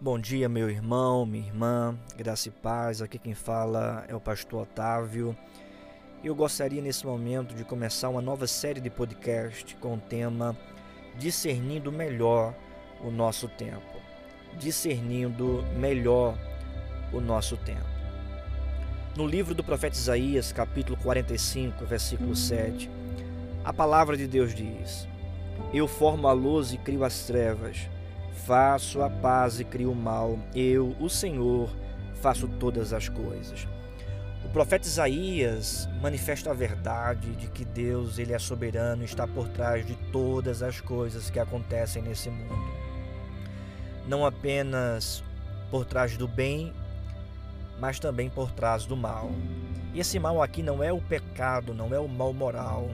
Bom dia, meu irmão, minha irmã, graça e paz. Aqui quem fala é o pastor Otávio. Eu gostaria nesse momento de começar uma nova série de podcast com o tema Discernindo Melhor o Nosso Tempo. Discernindo melhor o nosso tempo. No livro do profeta Isaías, capítulo 45, versículo 7, a palavra de Deus diz: Eu formo a luz e crio as trevas faço a paz e crio o mal. Eu, o Senhor, faço todas as coisas. O profeta Isaías manifesta a verdade de que Deus ele é soberano e está por trás de todas as coisas que acontecem nesse mundo. Não apenas por trás do bem, mas também por trás do mal. E esse mal aqui não é o pecado, não é o mal moral,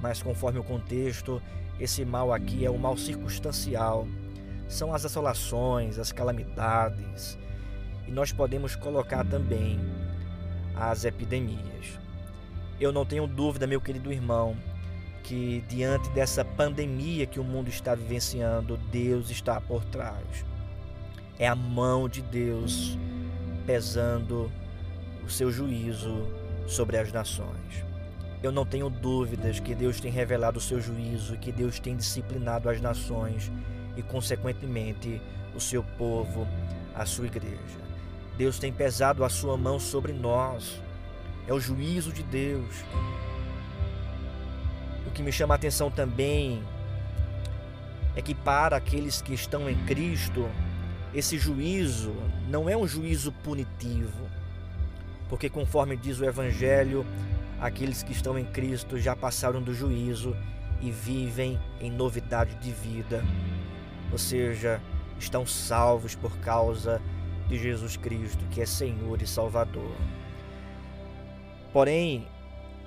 mas conforme o contexto, esse mal aqui é o mal circunstancial, são as assolações, as calamidades, e nós podemos colocar também as epidemias. Eu não tenho dúvida, meu querido irmão, que diante dessa pandemia que o mundo está vivenciando, Deus está por trás. É a mão de Deus pesando o seu juízo sobre as nações. Eu não tenho dúvidas que Deus tem revelado o seu juízo, que Deus tem disciplinado as nações e, consequentemente, o seu povo, a sua igreja. Deus tem pesado a sua mão sobre nós. É o juízo de Deus. O que me chama a atenção também é que para aqueles que estão em Cristo, esse juízo não é um juízo punitivo, porque conforme diz o Evangelho, aqueles que estão em Cristo já passaram do juízo e vivem em novidade de vida ou seja, estão salvos por causa de Jesus Cristo, que é Senhor e Salvador. Porém,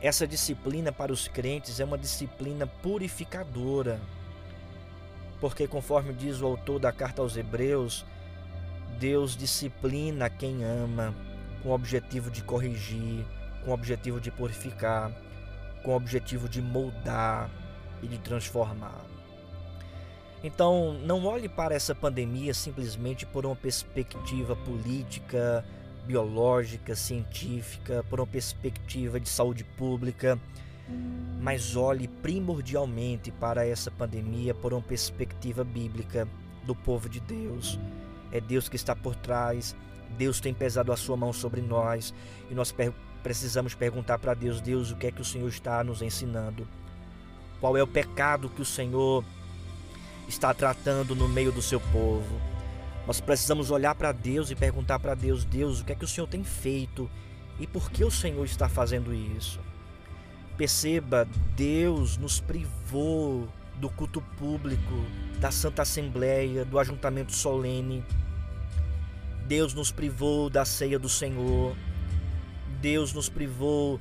essa disciplina para os crentes é uma disciplina purificadora, porque, conforme diz o autor da carta aos Hebreus, Deus disciplina quem ama, com o objetivo de corrigir, com o objetivo de purificar, com o objetivo de moldar e de transformar. Então, não olhe para essa pandemia simplesmente por uma perspectiva política, biológica, científica, por uma perspectiva de saúde pública, mas olhe primordialmente para essa pandemia por uma perspectiva bíblica do povo de Deus. É Deus que está por trás, Deus tem pesado a sua mão sobre nós e nós precisamos perguntar para Deus: Deus, o que é que o Senhor está nos ensinando? Qual é o pecado que o Senhor está tratando no meio do seu povo. Nós precisamos olhar para Deus e perguntar para Deus: Deus, o que é que o Senhor tem feito e por que o Senhor está fazendo isso? Perceba, Deus nos privou do culto público, da Santa Assembleia, do ajuntamento solene. Deus nos privou da ceia do Senhor. Deus nos privou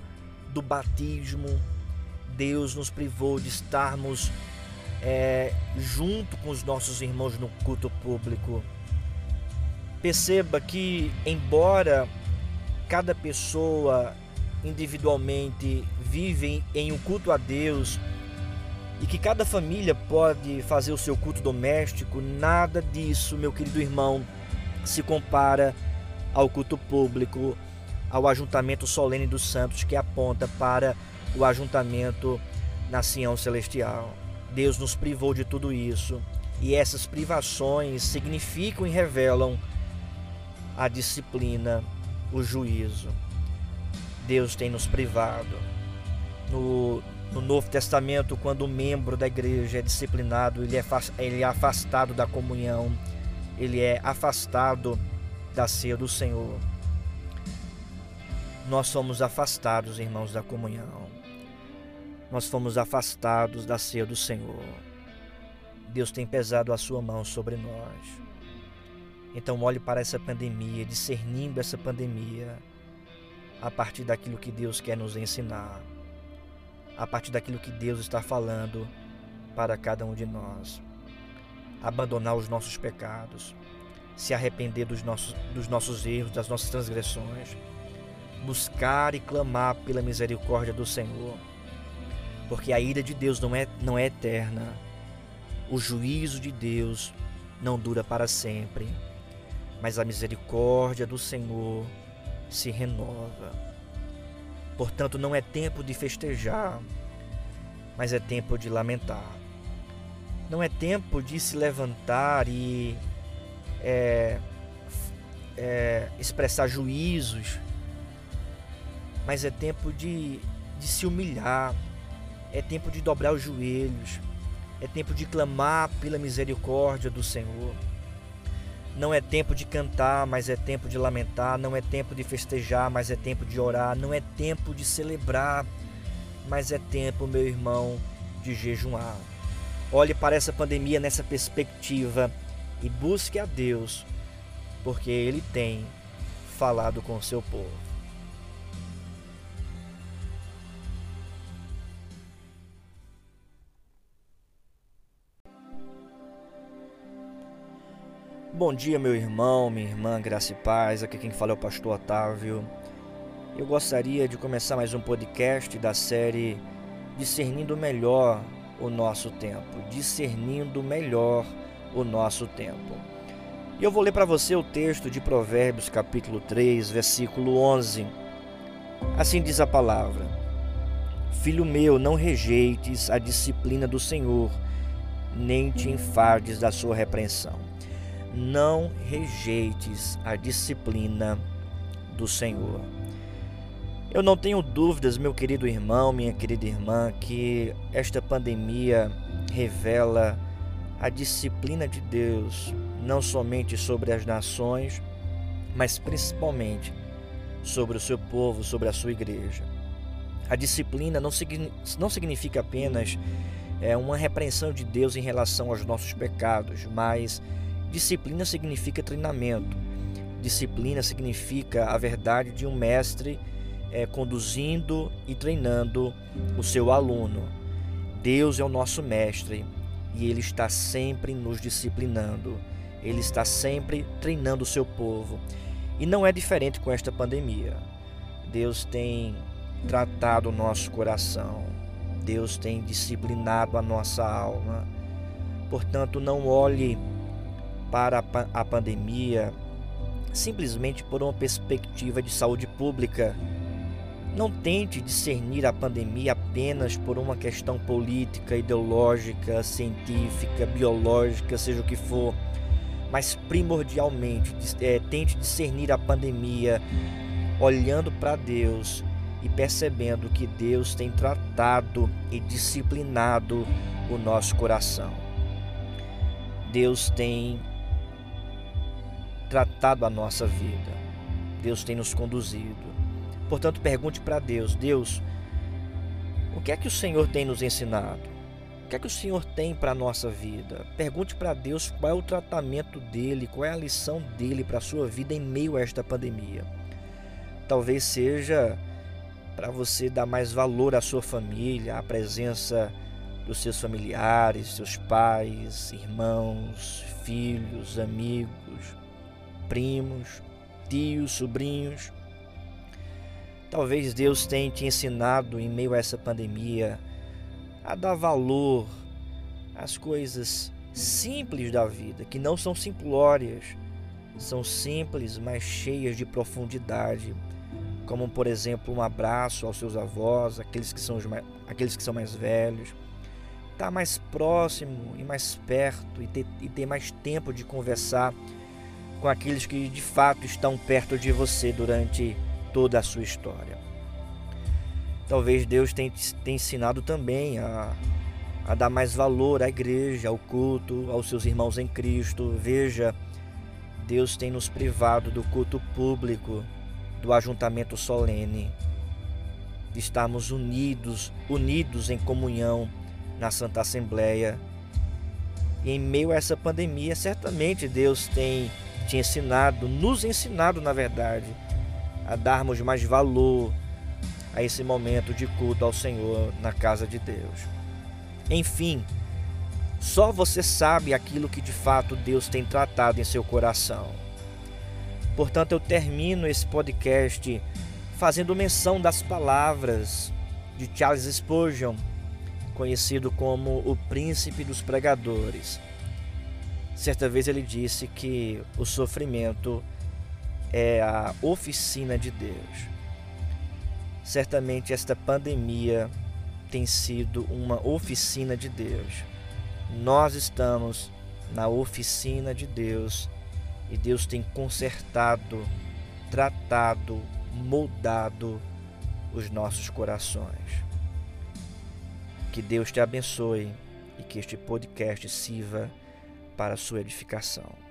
do batismo. Deus nos privou de estarmos é, junto com os nossos irmãos no culto público. Perceba que, embora cada pessoa individualmente vive em um culto a Deus e que cada família pode fazer o seu culto doméstico, nada disso, meu querido irmão, se compara ao culto público, ao ajuntamento solene dos santos que aponta para o ajuntamento na Sião Celestial. Deus nos privou de tudo isso. E essas privações significam e revelam a disciplina, o juízo. Deus tem nos privado. No, no Novo Testamento, quando um membro da igreja é disciplinado, ele é, ele é afastado da comunhão, ele é afastado da ceia do Senhor. Nós somos afastados, irmãos, da comunhão nós fomos afastados da ceia do Senhor. Deus tem pesado a sua mão sobre nós. Então olhe para essa pandemia, discernindo essa pandemia a partir daquilo que Deus quer nos ensinar, a partir daquilo que Deus está falando para cada um de nós. Abandonar os nossos pecados, se arrepender dos nossos, dos nossos erros, das nossas transgressões, buscar e clamar pela misericórdia do Senhor porque a ira de Deus não é, não é eterna. O juízo de Deus não dura para sempre. mas a misericórdia do Senhor se renova. Portanto, não é tempo de festejar, mas é tempo de lamentar. Não é tempo de se levantar e é, é, expressar juízos, mas é tempo de, de se humilhar, é tempo de dobrar os joelhos, é tempo de clamar pela misericórdia do Senhor. Não é tempo de cantar, mas é tempo de lamentar. Não é tempo de festejar, mas é tempo de orar. Não é tempo de celebrar, mas é tempo, meu irmão, de jejuar. Olhe para essa pandemia nessa perspectiva e busque a Deus, porque Ele tem falado com o seu povo. Bom dia, meu irmão, minha irmã, graça e paz. Aqui quem fala é o pastor Otávio. Eu gostaria de começar mais um podcast da série Discernindo Melhor o Nosso Tempo. Discernindo Melhor o Nosso Tempo. E eu vou ler para você o texto de Provérbios, capítulo 3, versículo 11. Assim diz a palavra: Filho meu, não rejeites a disciplina do Senhor, nem te enfades da sua repreensão não rejeites a disciplina do Senhor. Eu não tenho dúvidas, meu querido irmão, minha querida irmã, que esta pandemia revela a disciplina de Deus, não somente sobre as nações, mas principalmente sobre o seu povo, sobre a sua igreja. A disciplina não, não significa apenas é, uma repreensão de Deus em relação aos nossos pecados, mas Disciplina significa treinamento. Disciplina significa a verdade de um mestre é, conduzindo e treinando o seu aluno. Deus é o nosso mestre e ele está sempre nos disciplinando. Ele está sempre treinando o seu povo. E não é diferente com esta pandemia. Deus tem tratado o nosso coração. Deus tem disciplinado a nossa alma. Portanto, não olhe para a pandemia simplesmente por uma perspectiva de saúde pública. Não tente discernir a pandemia apenas por uma questão política, ideológica, científica, biológica, seja o que for, mas primordialmente é, tente discernir a pandemia olhando para Deus e percebendo que Deus tem tratado e disciplinado o nosso coração. Deus tem tratado a nossa vida. Deus tem nos conduzido. Portanto, pergunte para Deus: Deus, o que é que o Senhor tem nos ensinado? O que é que o Senhor tem para a nossa vida? Pergunte para Deus qual é o tratamento dele, qual é a lição dele para a sua vida em meio a esta pandemia. Talvez seja para você dar mais valor à sua família, à presença dos seus familiares, seus pais, irmãos, filhos, amigos primos, tios, sobrinhos. Talvez Deus tenha te ensinado em meio a essa pandemia a dar valor às coisas simples da vida, que não são simplórias, são simples, mas cheias de profundidade, como por exemplo um abraço aos seus avós, aqueles que são, mais, aqueles que são mais velhos, estar tá mais próximo e mais perto e ter, e ter mais tempo de conversar com aqueles que de fato estão perto de você durante toda a sua história. Talvez Deus tenha, ensinado também a, a dar mais valor à igreja, ao culto, aos seus irmãos em Cristo. Veja, Deus tem nos privado do culto público, do ajuntamento solene, de estarmos unidos, unidos em comunhão na Santa Assembleia. E em meio a essa pandemia, certamente Deus tem te ensinado, nos ensinado, na verdade, a darmos mais valor a esse momento de culto ao Senhor na casa de Deus. Enfim, só você sabe aquilo que de fato Deus tem tratado em seu coração. Portanto, eu termino esse podcast fazendo menção das palavras de Charles Spurgeon, conhecido como o príncipe dos pregadores. Certa vez ele disse que o sofrimento é a oficina de Deus. Certamente esta pandemia tem sido uma oficina de Deus. Nós estamos na oficina de Deus e Deus tem consertado, tratado, moldado os nossos corações. Que Deus te abençoe e que este podcast sirva para sua edificação.